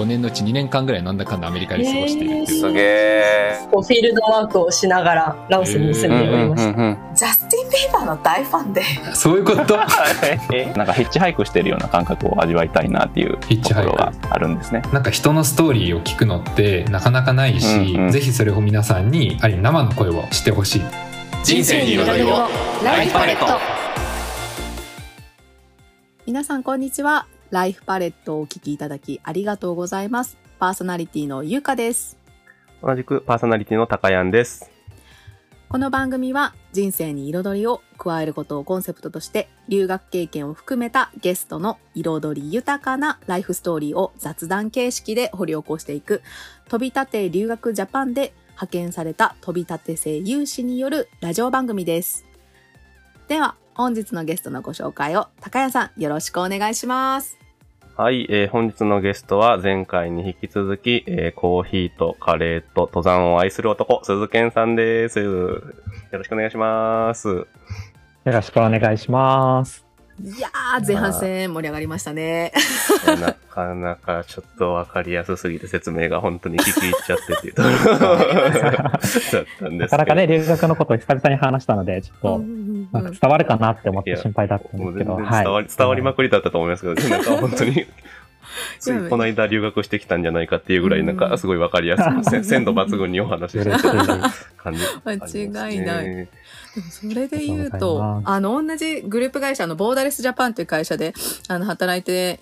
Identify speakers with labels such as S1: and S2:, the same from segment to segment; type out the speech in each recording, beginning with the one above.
S1: 5年のうち2年間ぐらいなんだかんだアメリカで過ごしているっていう。
S2: すげえ。
S3: こうフィールドワークをしながらラオスに住んでおりました。
S4: ジャスティン・ビーバーの大ファンで。
S1: そういうこと？
S2: なんかヒッチハイクしてるような感覚を味わいたいなっていう
S1: ヒッチハイク。
S2: ところがあるんですね。
S1: なんか人のストーリーを聞くのってなかなかないし、
S2: うんうん
S1: ぜひそれを皆さんにある意味生の声をしてほしい。人生に彩りを
S4: ライフパレット。
S5: 皆さんこんにちはライフパレットをお聞きいただきありがとうございますパーソナリティのゆうかです
S2: 同じくパーソナリティの高やんです。
S5: この番組は人生に彩りを加えることをコンセプトとして留学経験を含めたゲストの彩り豊かなライフストーリーを雑談形式で掘り起こしていく飛び立て留学ジャパンで派遣された飛び立て生有志によるラジオ番組です。では本日のゲストのご紹介を高谷さんよろしくお願いします。
S2: はい、えー本日のゲストは前回に引き続き、えーコーヒーとカレーと登山を愛する男、鈴健さんです。よろしくお願いします。
S6: よろしくお願いします。
S5: いやー前半戦盛り上がりましたね。
S2: なかなかちょっとわかりやすすぎて説明が本当に聞き入っちゃってっていうところだったんですけど。
S6: なかなかね、留学のことを久々に話したので、ちょっと、伝わるかなって思って心配だったんですけど、
S2: 伝わり、伝わりまくりだったと思いますけど、なんか本当に、ついこの間留学してきたんじゃないかっていうぐらい、なんかすごいわかりやすく、せ 鮮度抜群にお話ししてた感じ。
S5: 間違いない
S2: ね
S5: でもそれで言う
S6: と
S5: あの同じグループ会社のボーダレスジャパンという会社であの働いて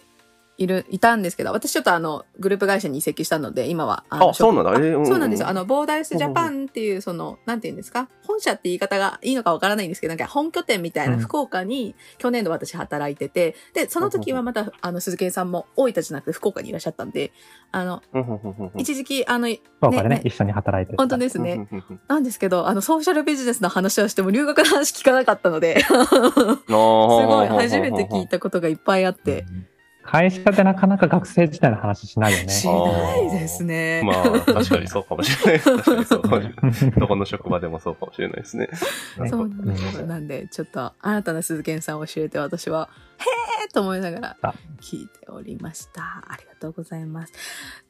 S5: いるいたんですけど私ちょっとあのグループ会社に移籍したので今はあ
S2: そうなんだ。えー
S5: あそうなんですよ。あの、ボーダレスジャパンっていう、その、なんて言うんですか？本社って言い方がいいのかわからないんですけど、なんか本拠点みたいな
S6: うん。
S5: 福岡に、去年度私働いてて、で、その時はまた、あの、鈴木さんも大分じゃなくて福岡にいらっしゃったんで、あの、
S2: うんうんうんうん
S5: 一時期、あの、
S6: 福岡でね
S5: ね
S6: 一緒に働いてる。
S5: 本当ですね。
S2: うんうんうん
S5: なんですけど、あの、ソーシャルビジネスの話をしても留学の話聞かなかったので、す
S2: す
S5: ごい初めて聞いたことがいっぱいあって、
S6: 会社でなかなか学生時代の話しないよね。
S5: しないですね。
S2: まあ、確かにそうかもしれない。確かにそうかもしれない。どこの職場でもそうかもしれないですね。
S5: そうなんですよ。なんで、ちょっと新たな鈴賢さんを教えて私は、へーと思いながら
S6: あ
S5: 聞いておりました。ありがとうございます。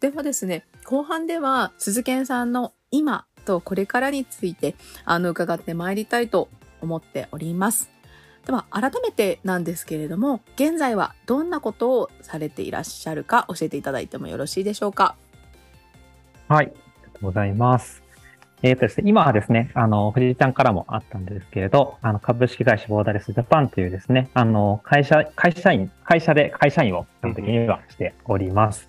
S5: ではですね、後半では鈴賢さんの今とこれからについて、あの、伺ってまいりたいと思っております。では、改めてなんですけれども、現在はどんなことをされていらっしゃるか教えていただいてもよろしいでしょうか？
S6: はい。ありがとうございます。えっ、とですね、今はですね、あの、藤井ちゃんからもあったんですけれど、あの、株式会社ボーダレスジャパンというですね、あの、会社、会社員、会社で会社員を基本的にはしております。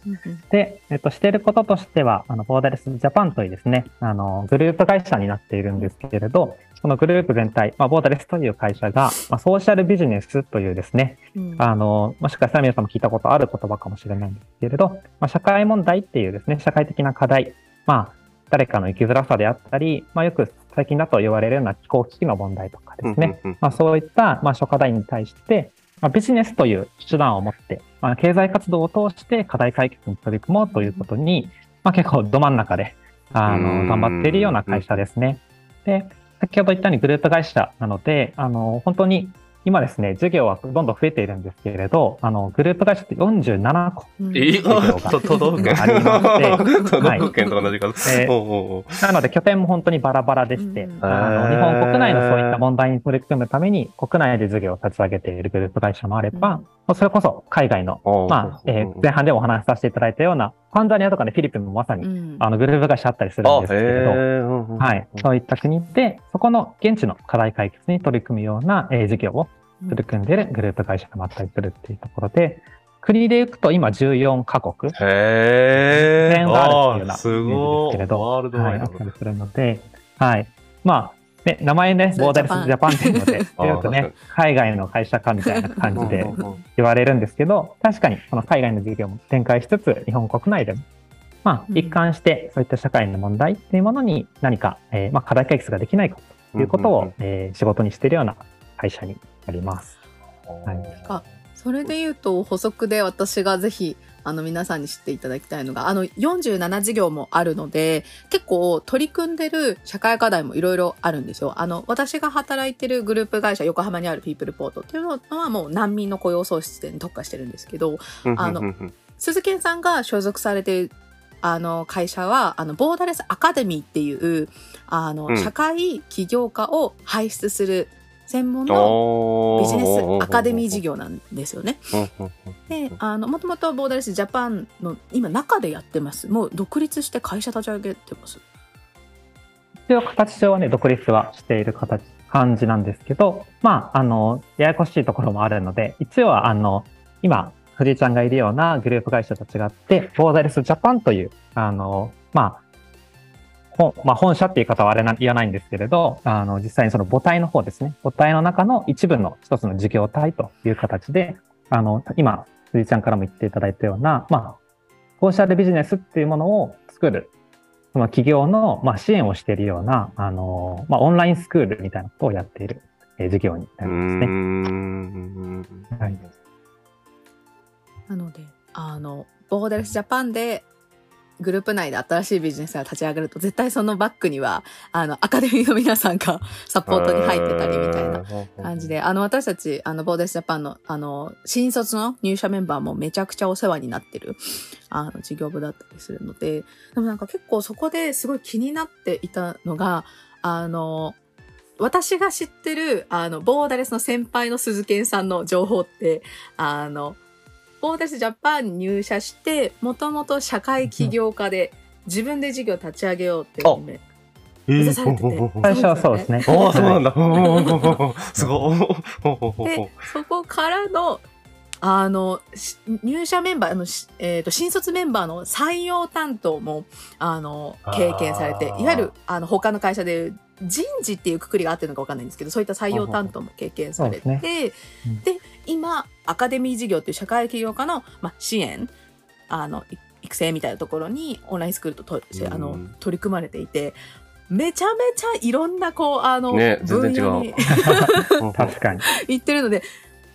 S6: で、えっと、していることとしては、あの、ボーダレスジャパンというですね、あの、グループ会社になっているんですけれど、そのグループ全体、まあ、ボーダレスという会社が、まあ、ソーシャルビジネスというですね、
S5: うん。
S6: あの、もしかしたら皆さんも聞いたことある言葉かもしれないんですけれど、まあ、社会問題っていうですね、社会的な課題、まあ、誰かの生きづらさであったり、まあ、よく最近だと言われるような気候危機の問題とかですね、
S2: うんうんうん。
S6: まあ、そういった、まあ、諸課題に対して、まあ、ビジネスという手段を持って、まあ、経済活動を通して課題解決に取り組もうということに、まあ、結構ど真ん中で、あ
S2: うん。
S6: の、頑張っているような会社ですね。で、先ほど言ったようにグループ会社なので、あの、本当に今ですね、事業はどんどん増えているんですけれど、あの、グループ会社って47個。
S5: うん。
S2: え都道府県。
S6: ありまして
S2: 都道府県と同じ数。
S6: えー
S2: おうおうおう
S6: なので拠点も本当にバラバラでして、
S5: うん。
S6: あの日本国内のそういった問題に取り組むために国内で事業を立ち上げているグループ会社もあれば、それこそ海外の、まあ、えー前半でもお話しさせていただいたような、タンザニアとかね、フィリピンもまさに、
S5: うん
S6: あの、グループ会社あったりするん
S2: あ、
S6: ですけれど、はい。そういった国で、そこの現地の課題解決に取り組むような、えー事業を取り組んでいるグループ会社がまったりするっていうところで、国で行くと今14カ国、
S2: へえ。
S6: 点があるっていうような
S2: あすごい。
S6: ですけれど、
S2: ワールドワ
S6: はい、
S2: イド
S6: あったりするので、はい。まあ、ね、名前ね、ボーダレスジャパン。っていうので、よくね、海外の会社かみたいな感じで言われるんですけど、確かにその海外の事業も展開しつつ、日本国内でも、まあ
S5: う、ん。
S6: 一貫してそういった社会の問題っていうものに何か、えーまあ、課題解決ができないかということを、えー仕事にしているような会社になります。はい。
S5: あそれで言うと補足で私がぜひあの皆さんに知っていただきたいのがあの47事業もあるので結構取り組んでる社会課題もいろいろあるんですよ。あの私が働いてるグループ会社横浜にあるピープルポートっていうのはもう難民の雇用創出に特化してるんですけどあの鈴健さんが所属されているあの会社は、あの、ボーダレスアカデミーっていう、あの、
S2: うん
S5: 社会起業家を輩出する専門の
S2: お
S5: ビジネスアカデミー事
S2: 業。
S5: 業なんですよね。で、あの、もともとボーダレスジャパンの今中でやってます。もう独立して会社立ち上げてます。
S6: 一応形上はね、独立はしている形、感じなんですけど、まあ、あの、ややこしいところもあるので、一応は、あの、今、藤井ちゃんがいるようなグループ会社と違って、ボーダレスジャパンという、あの、まあ、本まあ、本社っていう方はあれな言わないんですけれど、あの、実際にその母体の方ですね。母体の中の一部の一つの事業体という形で、あの、今、藤井ちゃんからも言っていただいたような、まあ、コーシャルビジネスっていうものを作るその企業の、まあ、支援をしているような、あの、まあ、オンラインスクールみたいなことをやっている、えー事業にな
S2: う
S6: りますね。
S5: なので、あの、ボーダレスジャパンでグループ内で新しいビジネスが立ち上がると、絶対そのバックには、あの、アカデミーの皆さんが サポートに入ってたりみたいな感じで、あの、私たち、あの、ボーダレスジャパンの、あの、新卒の入社メンバーもめちゃくちゃお世話になってる、あの、事業部だったりするので、でもなんか結構そこですごい気になっていたのが、あの、私が知ってる、あの、ボーダレスの先輩の鈴健さんの情報って、あの、ボーダレスジャパンに入社して、もともと社会起業家で、自分で事業立ち上げようっていう夢
S2: え
S5: 目指されてて
S2: ー
S6: 最初はそうですね。
S2: あ あ、そうなんだ。すごい。
S5: で、そこからの、あの、し入社メンバー、あの、しえっ、と、新卒メンバーの採用担当も、あの、経験されて、
S2: あー
S5: いわゆる、あの、他の会社で人事っていうくくりがあってるのかわかんないんですけど、そういった採用担当も経験されて、
S6: そうで
S5: で,、
S6: うん
S5: 今、アカデミー事業っていう社会起業家の、まあ、支援、あの、い育成みたいなところに、オンラインスクールととあの
S2: うん。
S5: 取り組まれていて、めちゃめちゃいろんな、こう、あの、
S2: ね全
S5: 分
S2: 然違う。
S5: 野に
S6: 確かに。
S5: 言ってるので、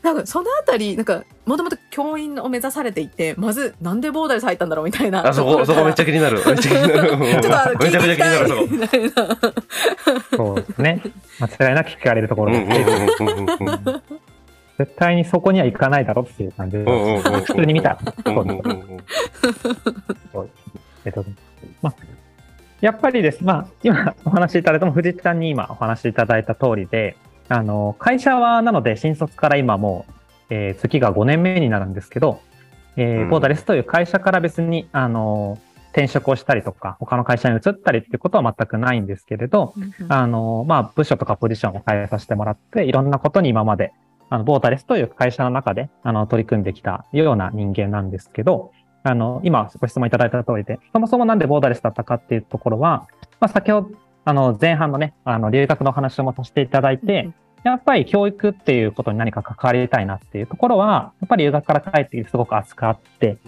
S5: なんかそのあたり、なんか、もともと教員を目指されていて、まず、なんでボーダレス入ったんだろうみたいな。
S2: あ、そこ、そこめっちゃ気になる。めっちゃ気になる。
S5: ちょっとあの、
S2: めちゃめちゃ気になる、そこ。
S6: そうですね。間違いなく聞かれるところです。絶対にそこには行かないだろうっていう感じで、普通に見たら。えっと、まあ、やっぱりです。まあ、今お話しいただいたも、藤井さんに今お話しいただいた通りで、あの、会社はなので、新卒から今もう、えー月が5年目になるんですけど、え
S2: うん。
S6: ーボーダレスという会社から別に、あの、転職をしたりとか、他の会社に移ったりっていうことは全くないんですけれど、あの、まあ、部署とかポジションを変えさせてもらって、いろんなことに今まで、あの、ボータレスという会社の中で、あの、取り組んできたような人間なんですけど、あの、今ご質問いただいた通りで、そもそもなんでボーダレスだったかっていうところは、まあ、先ほど、あの、前半のね、あの、留学のお話もさせていただいて、やっぱり教育っていうことに何か関わりたいなっていうところは、やっぱり留学から帰ってすごく熱くあって、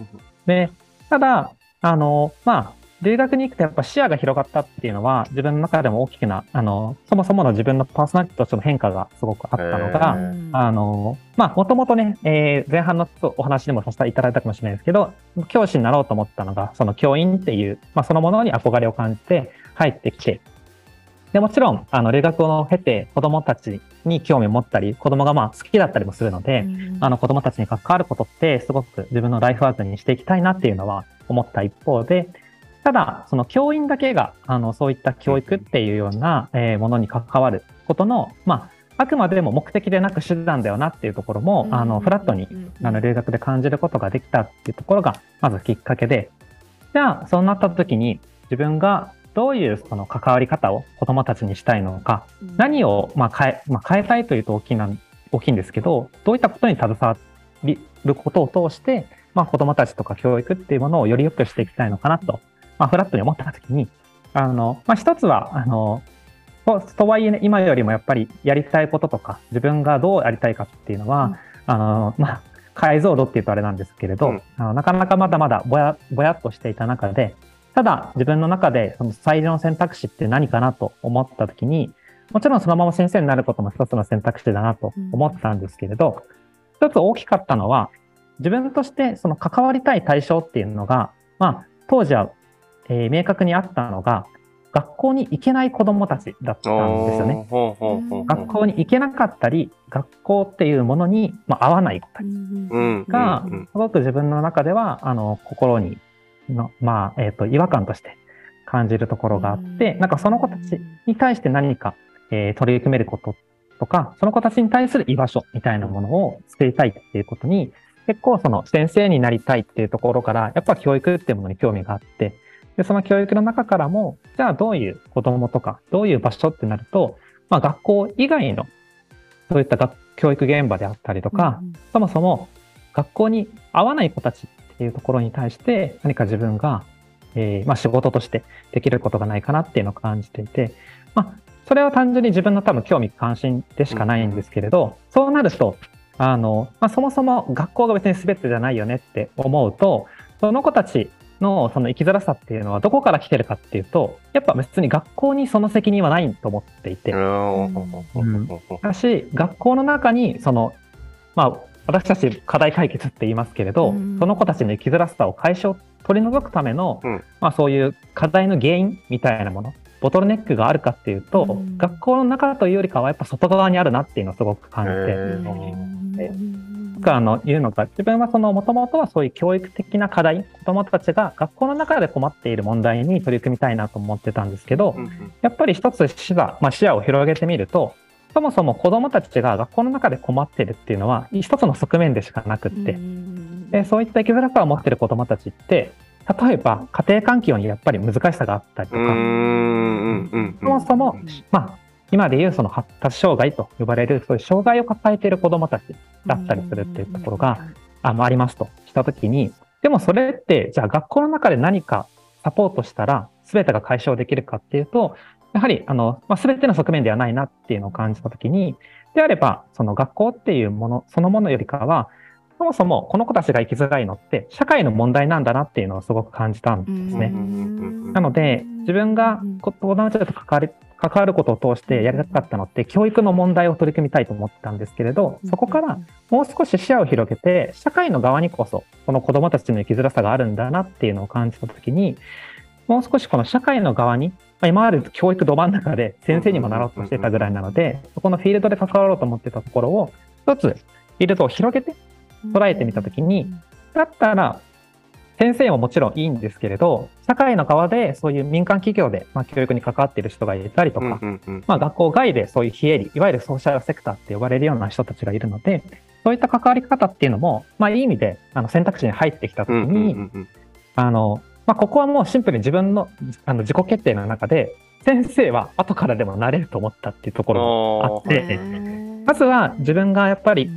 S6: で、ただ、あの、まあ、留学に行くとやっぱ視野が広がったっていうのは、自分の中でも大きな、あの、そもそもの自分のパーソナリティとしての変化がすごくあったのが、
S5: うん
S6: あの、まあ、もともとね、えー前半のお話でもさせていただいたかもしれないですけど、教師になろうと思ったのが、その教員っていう、まあ、そのものに憧れを感じて入ってきて、で、もちろん、あの、留学を経て子供たちに興味を持ったり、子供がまあ好きだったりもするので、あの子供たちに関わることってすごく自分のライフワークにしていきたいなっていうのは思った一方で、ただ、その教員だけが、あの、そういった教育っていうような、えーものに関わることの、まあ、あくまでも目的でなく手段だよなっていうところも、あの、フラットに、あの、留学で感じることができたっていうところが、まずきっかけで、じゃあ、そうなった時に、自分がどういうその関わり方を子供たちにしたいのか、何を、まあ、変え、まあ、変えたいというと大きな、大きいんですけど、どういったことに携わることを通して、まあ、子供たちとか教育っていうものをより良くしていきたいのかなと、まあ、フラットに思ったときに、あの、まあ、一つは、あの、ととはいえね、今よりもやっぱりやりたいこととか、自分がどうやりたいかっていうのは、
S5: うん。
S6: あの、まあ、解像度っていうとあれなんですけれど、
S2: うん。
S6: あのなかなかまだまだぼや、ぼやっとしていた中で、ただ自分の中でその最良の選択肢って何かなと思ったときに、もちろんそのまま先生になることも一つの選択肢だなと思ったんですけれど、一つ大きかったのは、自分としてその関わりたい対象っていうのが、まあ、当時は、えー明確にあったのが、学校に行けない子供たちだったんですよね。学校に行けなかったり、学校っていうものに、まあ、合わない子たち
S2: うん
S6: が
S2: うん。うん、
S6: すごく自分の中では、あの、心にの、まあ、えっ、と、違和感として感じるところがあって、なんかその子たちに対して何か、えー取り組めることとか、その子たちに対する居場所みたいなものを作りたいっていうことに、結構その先生になりたいっていうところから、やっぱ教育っていうものに興味があって、で、その教育の中からも、じゃあどういう子供とか、どういう場所ってなると、まあ学校以外の、そういった学教育現場であったりとか、そもそも学校に合わない子たちっていうところに対して何か自分が、えーまあ、仕事としてできることがないかなっていうのを感じていて、まあ、それは単純に自分の多分興味関心でしかないんですけれど、そうなると、あの、まあ、そもそも学校が別に全てじゃないよねって思うと、その子たちのその生きづらさっていうのはどこから来てるかっていうと、やっぱ別に学校にその責任はないと思っていて、
S2: うん。
S6: だし、学校の中に、その、まあ、私たち課題解決って言いますけれど、
S5: うん。
S6: その子たちの生きづらさを解消、取り除くための、
S2: うん。
S6: まあそういう課題の原因みたいなもの、ボトルネックがあるかっていうと、
S5: うん。
S6: 学校の中というよりかはやっぱ外側にあるなっていうのをすごく感じて、
S2: へー。
S6: 僕はあの言うのが、自分はそのもともとはそういう教育的な課題、子供たちが学校の中で困っている問題に取り組みたいなと思ってたんですけど、やっぱり一つ視野,、まあ、視野を広げてみると、そもそも子供たちが学校の中で困ってるっていうのは一つの側面でしかなくって、でそういった生きづらさを持ってる子供たちって、例えば家庭環境にやっぱり難しさがあったりとか、そもそも、まあ、今でいうその発達障害と呼ばれるそういう障害を抱えている子供たちだったりするっていうところが、あのありますとしたときに、でもそれって、じゃあ学校の中で何かサポートしたら全てが解消できるかっていうと、やはり、あの、まあ、全ての側面ではないなっていうのを感じたときに、であれば、その学校っていうもの、そのものよりかは、そもそもこの子たちが生きづらいのって、社会の問題なんだなっていうのをすごく感じたんですね。なので、自分が子供たちと関わり関わることを通してやりたかったのって、教育の問題を取り組みたいと思ってたんですけれど、そこからもう少し視野を広げて、社会の側にこそ、この子供たちの生きづらさがあるんだなっていうのを感じたときに、もう少しこの社会の側に、まあ、今まで教育ど真ん中で先生にもなろうとしてたぐらいなので、そこのフィールドで関わろうと思ってたところを、一つフィールドを広げて捉えてみたときに、だったら、先生ももちろんいいんですけれど、社会の側でそういう民間企業で、まあ、教育に関わっている人がいたりとか、まあ、学校外でそういう非営利、いわゆるソーシャルセクターって呼ばれるような人たちがいるので、そういった関わり方っていうのも、まあ、いい意味であの選択肢に入ってきたときに、あの、まあ、ここはもうシンプルに自分のあの自己決定の中で、先生は後からでもなれると思ったっていうところがあって、まずは自分がやっぱり、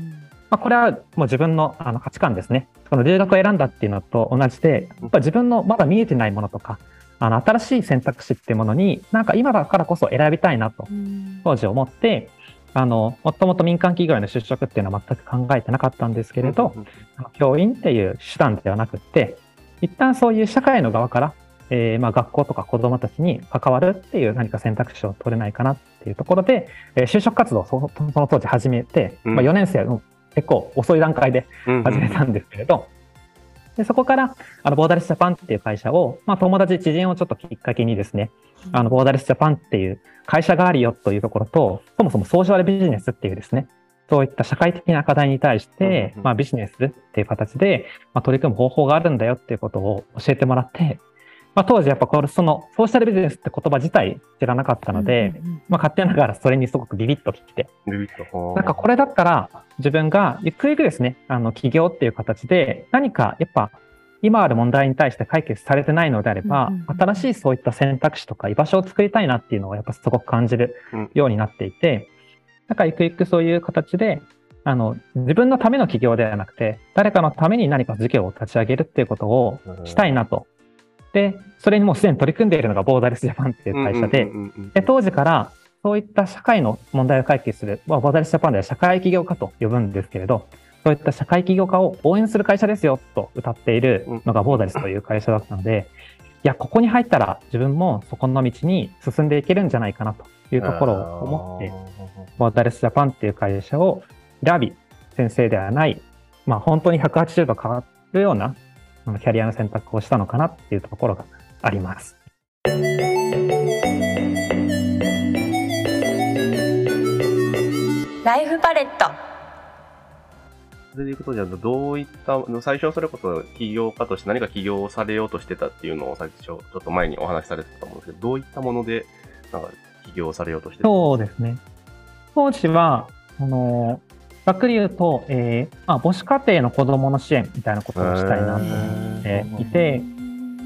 S6: まあ、これはもう自分のあの価値観ですね。この留学を選んだっていうのと同じで、やっぱ自分のまだ見えてないものとか、あの新しい選択肢っていうものに、なんか今だからこそ選びたいなと、当時思って、あの、もともと民間企業への就職っていうのは全く考えてなかったんですけれど、教員っていう手段ではなくって、一旦そういう社会の側から、えー、まあ学校とか子供たちに関わるっていう何か選択肢を取れないかなっていうところで、えー、就職活動をそのその当時始めて、まあ4年生の結構遅い段階で始めたんですけれど、でそこから、あの、ボーダレスジャパンっていう会社を、まあ友達、知人をちょっときっかけにですね、あの、ボーダレスジャパンっていう会社があるよというところと、そもそもソーシャルビジネスっていうですね、そういった社会的な課題に対して、まあビジネスっていう形で、まあ、取り組む方法があるんだよっていうことを教えてもらって、まあ、当時やっぱこれそのソーシャルビジネスって言葉自体知らなかったので、まあ、勝手ながらそれにすごくビビッときて、なんかこれだったら自分がゆっくりゆっくりですね、あの起業っていう形で何かやっぱ今ある問題に対して解決されてないのであれば、新しいそういった選択肢とか居場所を作りたいなっていうのをやっぱすごく感じるようになっていて、なんかゆくゆくそういう形で、あの、自分のための起業ではなくて、誰かのために何か事業を立ち上げるっていうことをしたいなと。で、それにもうすでに取り組んでいるのがボーダレスジャパンっていう会社で、で当時からそういった社会の問題を解決する、まあ、ボーダレスジャパンでは社会起業家と呼ぶんですけれど、そういった社会起業家を応援する会社ですよと歌っているのがボーダレスという会社だったので、いや、ここに入ったら自分もそこの道に進んでいけるんじゃないかなというところを思って、ボーダレスジャパンっていう会社を選び、先生ではない、まあ本当に180度変わるようなのキャリアの選択をしたのかなっていうところがあります。
S4: ライフパレット
S2: それでいうことじゃどういった、最初それこそ起業家として何か起業されようとしてたっていうのを最初、ちょっと前にお話しされてたと思うんですけど、どういったもので、なんか起業されようとしてた
S6: そうですね。当時は、あの、ざっくり言うと、えーまあ、母子家庭の子供の支援みたいなことをしたいなと思っていて、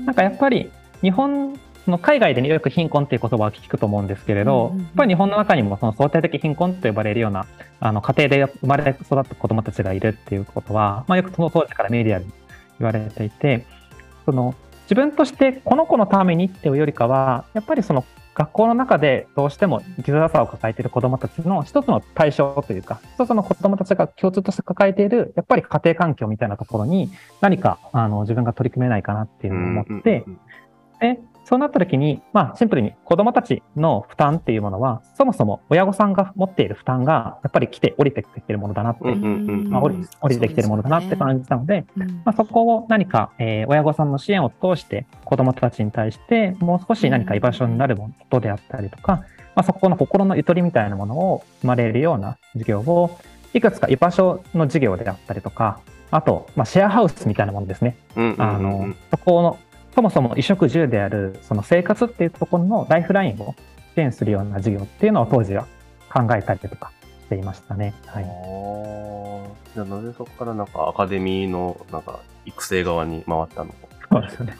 S6: なんかやっぱり日本の海外でねよく貧困っていう言葉を聞くと思うんですけれど、
S5: うんうんうん。
S6: やっぱり日本の中にもその相対的貧困と呼ばれるようなあの家庭で生まれ育った子供たちがいるっていうことは、まあ、よくその当時からメディアで言われていて、その自分としてこの子のためにっていうよりかは、やっぱりその学校の中でどうしても生きづらさを抱えている子供たちの一つの対象というか、一つの子供たちが共通として抱えている、やっぱり家庭環境みたいなところに何かあの自分が取り組めないかなっていうのを思って、で、そうなった時に、まあ、シンプルに子供たちの負担っていうものは、そもそも親御さんが持っている負担が、やっぱり来て降りてきているものだなって、まあ、降り降りてきているものだなって感じたので、
S5: うん。
S6: まあ、そこを何か、えー親御さんの支援を通して子供たちに対してもう少し何か居場所になることであったりとか、まあ、そこの心のゆとりみたいなものを生まれるような授業をいくつか居場所の授業であったりとか、あと、まあ、シェアハウスみたいなものですね。あの、そこの、そもそも衣食住である、その生活っていうところのライフラインを支援するような授業っていうのを当時は考えたりとかしていましたね。はい。
S2: じゃあなぜそこからなんかアカデミーのなんか育成側に回ったの？か。
S6: そうですよね。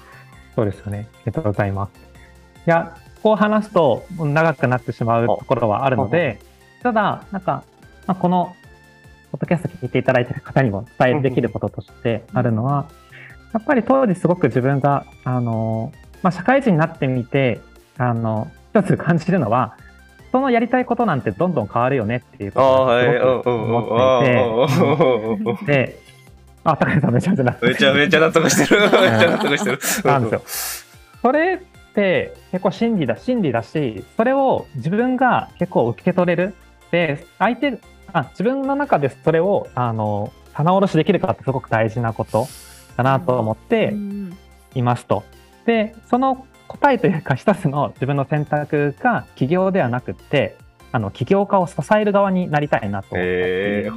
S6: そうですよね。ありがとうございます。いや、こう話すと長くなってしまうところはあるので、ただ、なんか、まあ、この、ポッドキャスト聞いていただいている方にも伝えできることとしてあるのは、やっぱり当時すごく自分が、あの、まあ、社会人になってみて、あの、一つ感じるのは、人のやりたいことなんてどんどん変わるよねっていうことをすごく思っていて、で、あ、高橋さんめちゃめちゃな
S2: めちゃめちゃ納得してる。めっ ちゃ納得してる。
S6: なんですよ。それって結構真理だ、真理だし、それを自分が結構受け取れる。で、相手、あ自分の中でそれを、あの、棚卸しできるかってすごく大事なことだなと思って
S5: うん
S6: いますと。で、その答えというか一つの自分の選択が起業ではなくって、あの、起業家を支える側になりたいなと思って。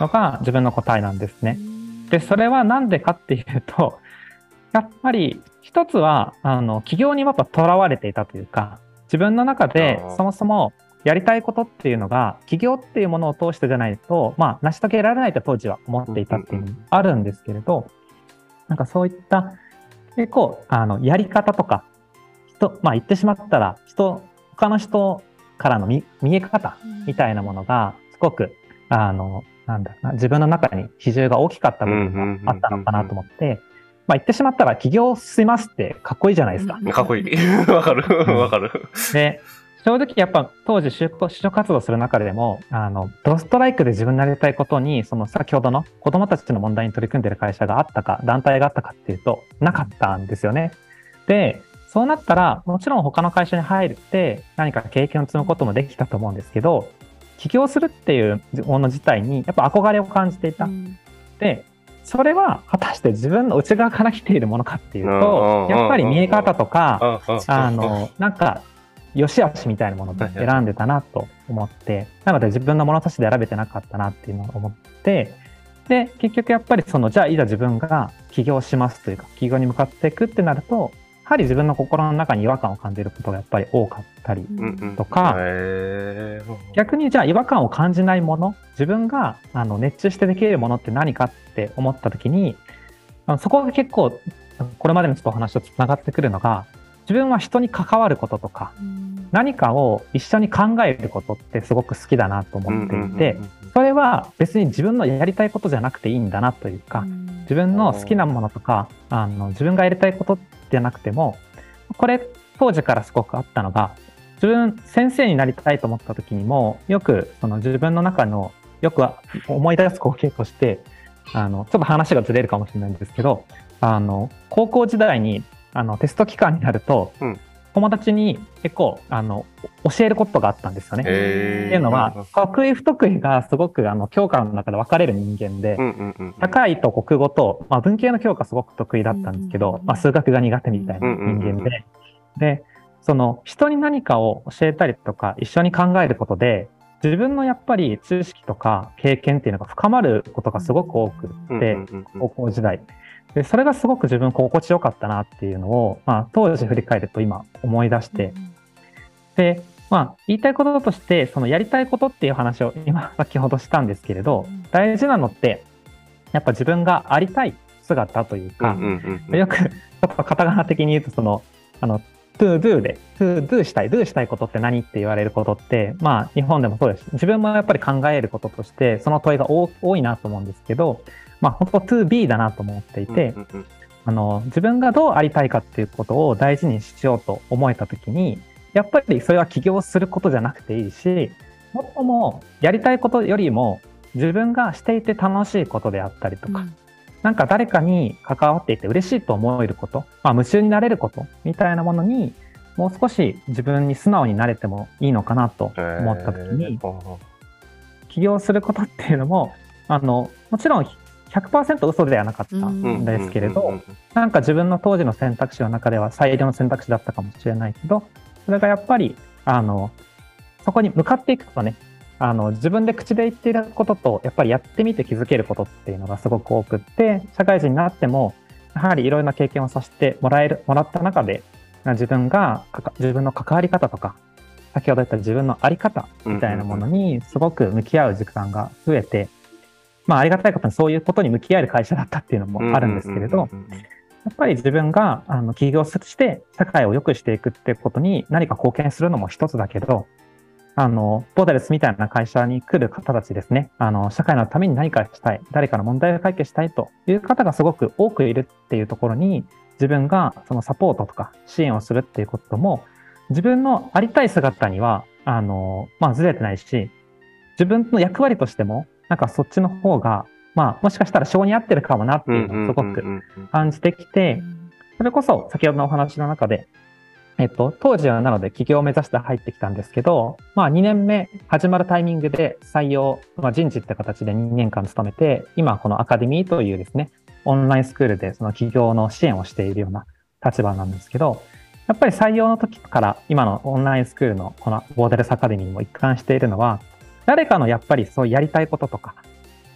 S6: のが自分の答えなんですね。で、それはなんでかっていうと、やっぱり一つは、あの、企業にやっぱ囚われていたというか、自分の中でそもそもやりたいことっていうのが、企業っていうものを通してじゃないと、まあ、成し遂げられないと当時は思っていたっていうのもあるんですけれど、なんかそういった、結構、あの、やり方とか、人、まあ言ってしまったら、人、他の人からの見見え方みたいなものが、すごく、あの、なんだろうな、自分の中に比重が大きかった部分があったのかなと思って、まあ言ってしまったら起業しますってかっこいいじゃないですか。
S2: かっこいい。わかる。わかる。
S6: で、正直やっぱ当時就職活動する中でも、あの、ドストライクで自分のやりたいことに、その先ほどの子供たちの問題に取り組んでる会社があったか、団体があったかっていうと、なかったんですよね。で、そうなったら、もちろん他の会社に入って何か経験を積むこともできたと思うんですけど、起業するっていうもの自体にやっぱ憧れを感じていた。で、それは果たして自分の内側から来ているものかっていうと、やっぱり見え方とか、
S2: あ
S6: あ、の、なんか、良し悪しみたいなものを選んでたなと思って、なので自分の物差しで選べてなかったなっていうのを思って、で、結局やっぱりその、じゃあいざ自分が起業しますというか、起業に向かっていくってなると、やはり自分の心の中に違和感を感じることがやっぱり多かったり。とか、逆にじゃあ違和感を感じないもの、自分があの熱中してできるものって何かって思った時に、そこが結構、これまでのちょっとお話とつながってくるのが、自分は人に関わることとか、何かを一緒に考えることってすごく好きだなと思っていて、それは別に自分のやりたいことじゃなくていいんだなというか、自分の好きなものとか、あの自分がやりたいことじゃなくても、これ当時からすごくあったのが、自分先生になりたいと思った時にも、よくその自分の中のよく思い出す光景として、あの、ちょっと話がずれるかもしれないんですけど、あの、高校時代にあのテスト期間になると、
S2: うん。
S6: 友達に結構あの教えることがあったんですよね。っていうのは、得意不得意がすごくあの教科の中で分かれる人間で、
S2: うんうんうん。
S6: 高いと国語と、まあ、文系の教科すごく得意だったんですけど、まあ、数学が苦手みたいな人間で、で、その人に何かを教えたりとか一緒に考えることで、自分のやっぱり知識とか経験っていうのが深まることがすごく多くって、高校時代。で、それがすごく自分心地よかったなっていうのを、まあ当時振り返ると今思い出して、で、まあ言いたいこととして、そのやりたいことっていう話を今先ほどしたんですけれど、大事なのって、やっぱ自分がありたい姿というか、よく、ちょっとカタカナ的に言うと、その、あの、to do で、to do したい、do したいことって何って言われることって、まあ日本でもそうです。し、自分もやっぱり考えることとして、その問いが多多いなと思うんですけど、まあ本当 to be だなと思っていて、あの、自分がどうありたいかっていうことを大事にしようと思えたときに、やっぱりそれは起業することじゃなくていいし、もっともやりたいことよりも自分がしていて楽しいことであったりとか、なんか誰かに関わっていて嬉しいと思えること、まあ夢中になれることみたいなものに、もう少し自分に素直になれてもいいのかなと思ったときに、起業することっていうのも、あの、もちろん100%嘘ではなかったんですけれど、なんか自分の当時の選択肢の中では最良の選択肢だったかもしれないけど、それがやっぱり、あの、そこに向かっていくとね、あの、自分で口で言っていることと、やっぱりやってみて気づけることっていうのがすごく多くって、社会人になっても、やはりいろいろな経験をさせてもらえる、もらった中で、自分が、自分の関わり方とか、先ほど言った自分のあり方みたいなものにすごく向き合う時間が増えて、まあありがたいことにそういうことに向き合える会社だったっていうのもあるんですけれど、やっぱり自分があの起業して社会を良くしていくってことに何か貢献するのも一つだけど、あの、ボーダレスみたいな会社に来る方たちですね、あの、社会のために何かしたい、誰かの問題を解決したいという方がすごく多くいるっていうところに、自分がそのサポートとか支援をするっていうことも、自分のありたい姿には、あの、まあ、ずれてないし、自分の役割としても、なんかそっちの方が、まあ、もしかしたら性に合ってるかもなっていうのをすごく感じてきて、それこそ先ほどのお話の中で、えっと、当時はなので起業を目指して入ってきたんですけど、まあ2年目始まるタイミングで採用、まあ人事って形で2年間勤めて、今このアカデミーというですね、オンラインスクールでその起業の支援をしているような立場なんですけど、やっぱり採用の時から今のオンラインスクールのこのボーダレスアカデミーも一貫しているのは、誰かのやっぱりそうやりたいこととか、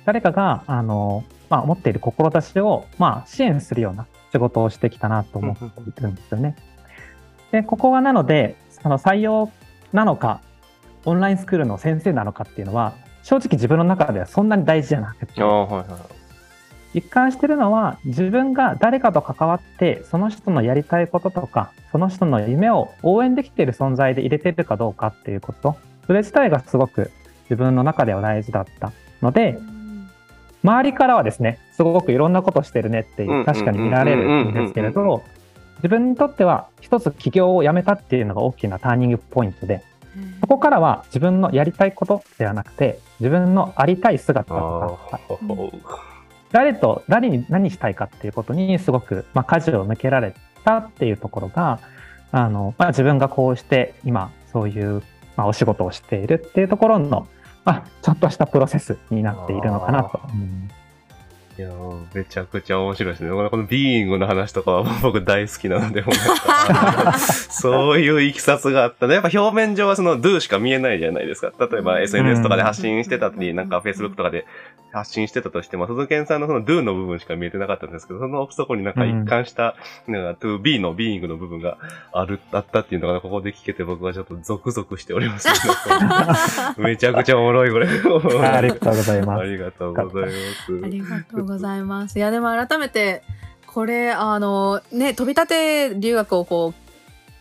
S6: 誰かが、あの、まあ、持っている志を、まあ、支援するような仕事をしてきたなと思ってるんですよね。で、ここがなので、その採用なのか、オンラインスクールの先生なのかっていうのは、正直自分の中ではそんなに大事じゃなくて、一貫してるのは自分が誰かと関わってその人のやりたいこととかその人の夢を応援できている存在で入れてるかどうかっていうことそれ自体がすごく自分の中では大事だったので周りからはですねすごくいろんなことしてるねっていう確かに見られるんですけれど自分にとっては一つ起業をやめたっていうのが大きなターニングポイントでそこからは自分のやりたいことではなくて自分のありたい姿とか誰と、誰に何したいかっていうことにすごく、まあ、舵を向けられたっていうところが、あの、まあ、自分がこうして今、そういう、まあ、お仕事をしているっていうところの、まあ、ちょっとしたプロセスになっているのかなと。
S2: いやめちゃくちゃ面白いですね。このビーイングの話とかは僕大好きなので、そういういきさつがあったね。やっぱ表面上はその do しか見えないじゃないですか。例えば SNS とかで発信してたり、なんか Facebook とかで発信してたとしても、鈴賢さんのその do の部分しか見えてなかったんですけど、その奥底になんか一貫した、なんか to be の being の部分がある、あったっていうのがここで聞けて僕はちょっとゾクゾクしております、めちゃくちゃおもろい、これ。
S6: ありがとうございます。
S2: ありがとうございます。
S5: ありがとうございます。いや、でも改めて、これ、あの、ね、飛び立て留学をこう、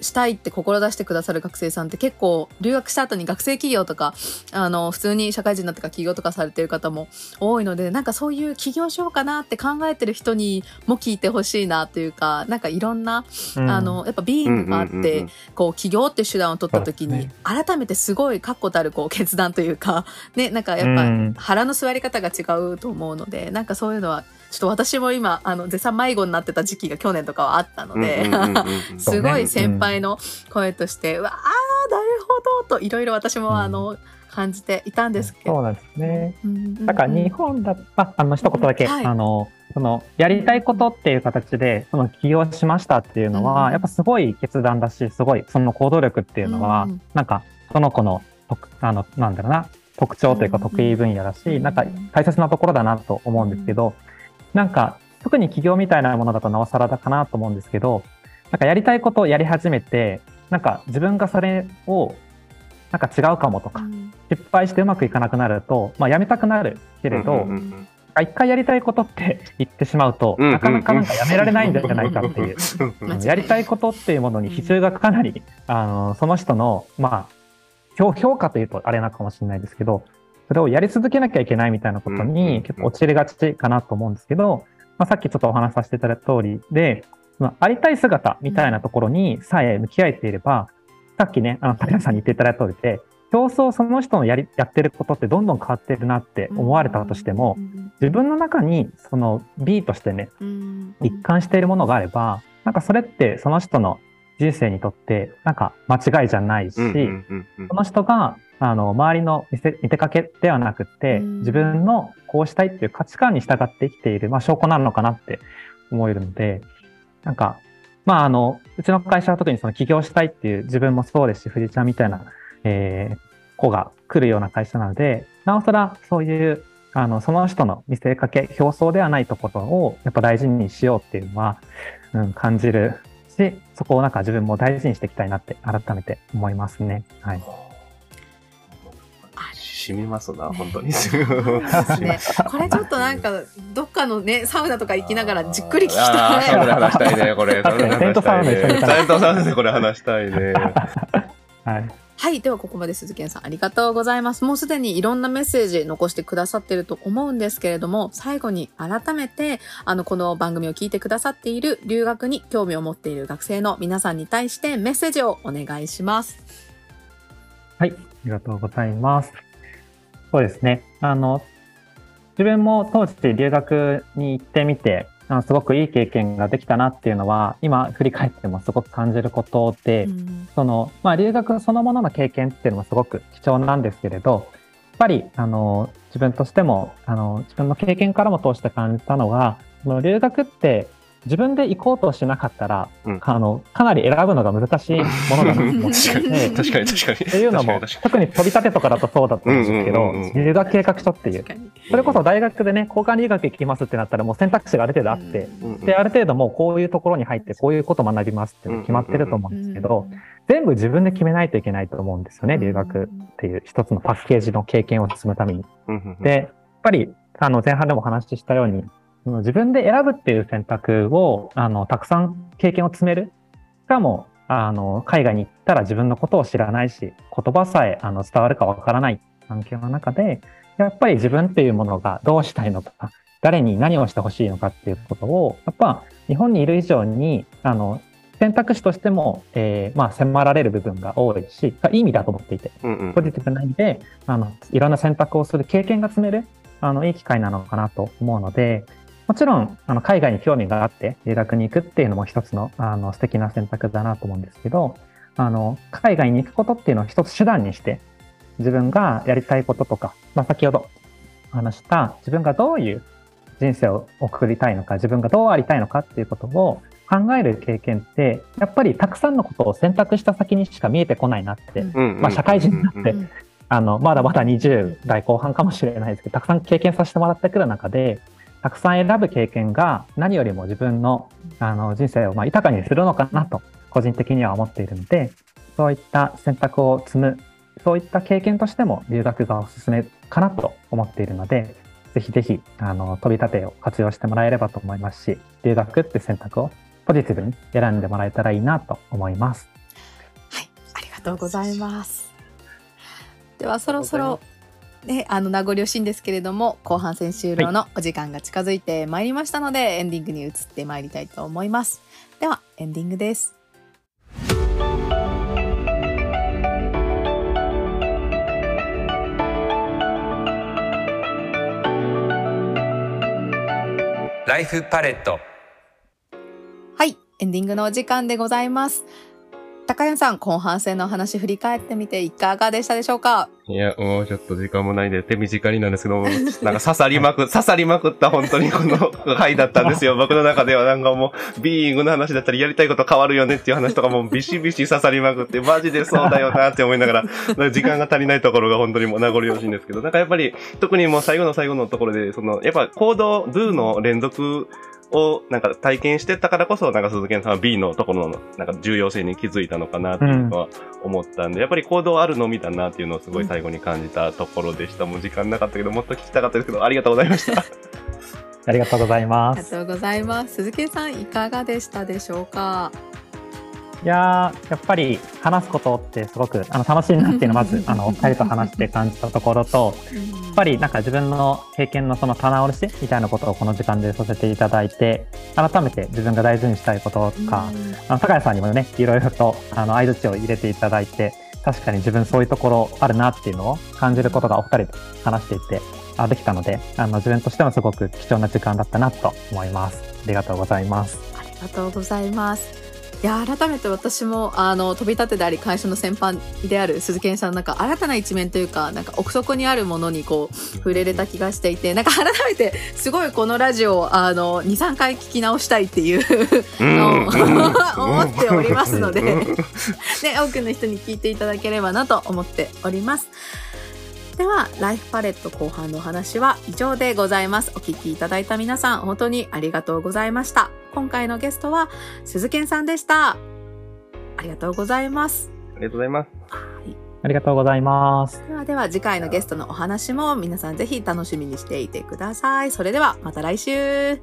S5: したいって志してくださる学生さんって結構留学した後に学生企業とかあの普通に社会人になってから起業とかされてる方も多いのでなんかそういう起業しようかなって考えてる人にも聞いてほしいなというかなんかいろんな、うん、あのやっぱビーングがあって、こう起業っていう手段を取った時に、改めてすごい確固たるこう決断というかね。なんかやっぱ腹の座り方が違うと思うのでなんかそういうのはちょっと私も今、あの、絶賛迷子になってた時期が去年とかはあったので、すごい先輩の声として、うわあなるほどと、いろいろ私も、あの、感じていたんですけど。
S6: そうなんですね。だから日本だあ、あの、一言だけ、はい、あの、その、やりたいことっていう形で、その起業しましたっていうのは、うん、やっぱすごい決断だし、すごい、その行動力っていうのは、うん、なんか、その子の特あの、なんだろうな、特徴というか得意分野だし、なんか大切なところだなと思うんですけど、なんか特に企業みたいなものだとなおさらだかなと思うんですけど、なんかやりたいことをやり始めて、なんか自分がそれをなんか違うかもとか、失敗してうまくいかなくなると、まあやめたくなるけれど、
S2: うんうんうん
S6: 一回やりたいことって 言ってしまうと、
S2: うん
S6: なかなかなんかやめられないんじゃないかっていう。
S2: うん
S6: うんやりたいことっていうものに比重がかなり、あの、その人の、まあ、評評価というとあれなのかもしれないですけど、それをやり続けなきゃいけないみたいなことに結構陥りがちかなと思うんですけど、まあ、さっきちょっとお話しさせていただいた通りで、まあ、ありたい姿みたいなところにさえ向き合えていれば、さっきね、あの、竹谷さんに言っていただいた通りで、競争その人のやり、やってることってどんどん変わってるなって思われたとしても、自分の中にその B としてね、一貫しているものがあれば、なんかそれってその人の人生にとってなんか間違いじゃないし、
S2: うんうんうんうん。
S6: その人があの周りの見せ見てかけではなくって、
S5: うん
S6: 自分のこうしたいっていう価値観に従って生きている、まあ、証拠なのかなって思えるので、なんか、まああの、うちの会社は特にその起業したいっていう自分もそうですし、藤井ちゃんみたいな、えー子が来るような会社なので、なおさらそういうあの、その人の見せかけ、表層ではないところをやっぱ大事にしようっていうのは、うん、感じるし、そこをなんか自分も大事にしていきたいなって改めて思いますね。はい。
S2: 染みますな、本当に。
S5: ね。これちょっとなんか、どっかのね、サウナとか行きながらじっくり聞き
S2: ああ、サウナで
S5: たい。
S2: 話したいね、これ。
S6: サウナ一緒に行かない
S2: テントサウナでこれ話したいね。
S6: はい。
S5: はい。では、ここまで鈴木さんありがとうございます。もうすでにいろんなメッセージ残してくださってると思うんですけれども、最後に改めて、あの、この番組を聞いてくださっている留学に興味を持っている学生の皆さんに対してメッセージをお願いします。
S6: はい。ありがとうございます。そうですね。あの、自分も当時留学に行ってみて、あのすごくいい経験ができたなっていうのは、今振り返ってもすごく感じることで、
S5: うん
S6: その、まあ、留学そのものの経験っていうのもすごく貴重なんですけれど、やっぱり、あの、自分としても、あの、自分の経験からも通して感じたのが、その留学って自分で行こうとしなかったら、
S2: うん。
S6: あの、かなり選ぶのが難しいものだなと思って
S2: 確かに、確かに。
S6: っていうのも特に飛び立てとかだとそうだと思うんですけど
S2: うんうんうんうん。
S6: 留学計画書っていう。それこそ大学でね交換留学行きますってなったらもう選択肢がある程度あって、
S2: にうん
S6: である程度もうこういうところに入ってこういうこと学びますって決まってると思うんですけど、全部自分で決めないといけないと思うんですよね留学っていう一つのパッケージの経験を積むために。
S2: うんうん。
S6: でやっぱりあの前半でもお話ししたようにその自分で選ぶっていう選択をあのたくさん経験を積める。しかもあの海外に行ったら自分のことを知らないし言葉さえあの伝わるかわからない環境の中でやっぱり自分っていうものがどうしたいのか誰に何をしてほしいのかっていうことをやっぱ日本にいる以上にあの選択肢としても、えーまあ、迫られる部分が多いしいい意味だと思っていて
S2: うんうん。
S6: ポジティブな意味で、あの、いろんな選択をする経験が積める、あの、いい機会なのかなと思うので、もちろん、あの、海外に興味があって、留学に行くっていうのも一つの、あの、素敵な選択だなと思うんですけど、あの、海外に行くことっていうのを一つ手段にして、自分がやりたいこととか、まあ、先ほど話した、自分がどういう人生を送りたいのか、自分がどうありたいのかっていうことを考える経験って、やっぱりたくさんのことを選択した先にしか見えてこないなってまあ社会人になって
S5: うん。
S6: あの、まだまだ20代後半かもしれないですけど、たくさん経験させてもらってくる中で、たくさん選ぶ経験が何よりも自分のあの人生をまあ豊かにするのかなと、個人的には思っているので、そういった選択を積む、そういった経験としても留学がおすすめかなと思っているので、ぜひぜひ、あの、飛び立てを活用してもらえればと思いますし、留学って選択をポジティブに選んでもらえたらいいなと思います。
S5: はい、ありがとうございます。ではそろそろね、あの名残惜しいんですけれども後半戦終了のお時間が近づいてまいりましたので、エンディングに移ってまいりたいと思います。ではエンディングです。
S1: ライフパレット
S5: はい、エンディングのお時間でございます。高谷さん、後半戦のお話振り返ってみていかがでしたでしょうか？
S2: いや、もうちょっと時間もないんで手短になんですけども、なんか刺さりまく、刺さりまくった本当にこの回だったんですよ。僕の中ではなんかもう、ビーイングの話だったりやりたいこと変わるよねっていう話とかもビシビシ刺さりまくって、マジでそうだよなって思いながら、時間が足りないところが本当にもう名残惜しいんですけど、なんかやっぱり、特にもう最後の最後のところで、その、やっぱ行動、do の連続をなんか体験してったからこそ、なんか鈴木さんは B のところのなんか重要性に気づいたのかなっていうのは思ったんで、やっぱり行動あるのみだなっていうのをすごい最後に感じたところでした。もう時間なかったけど、もっと聞きたかったですけど、ありがとうございました。
S6: ありがとうござい
S5: あ
S6: ます。
S5: りがとうございます。鈴木さん、いかがでしたでしょうか？
S6: いやー、やっぱり話すことってすごくあの楽しいなっていうのをまず、あの、お二人と話して感じたところと、やっぱりなんか自分の経験のその棚卸しみたいなことをこの時間でさせていただいて、改めて自分が大事にしたいこととか、あの高谷さんにもね、いろいろとあの相槌を入れていただいて、確かに自分そういうところあるなっていうのを感じることがお二人と話していて、あできたので、あの自分としてもすごく貴重な時間だったなと思います。ありがとうございます。
S5: ありがとうございます。いや改めて私もあの飛び立てであり会社の先輩である鈴木さんなんか新たな一面というかなんか奥底にあるものにこう触れれた気がしていてなんか改めてすごいこのラジオをあの23回聞き直したいっていうのを思っておりますので、ね、多くの人に聞いていただければなと思っております。では、ライフパレット後半のお話は以上でございます。お聞きいただいた皆さん、本当にありがとうございました。今回のゲストは、鈴健さんでした。ありがとうございます。
S2: ありがとうございます。
S6: ありがとうございます。
S5: ではでは、次回のゲストのお話も皆さんぜひ楽しみにしていてください。それでは、また来週。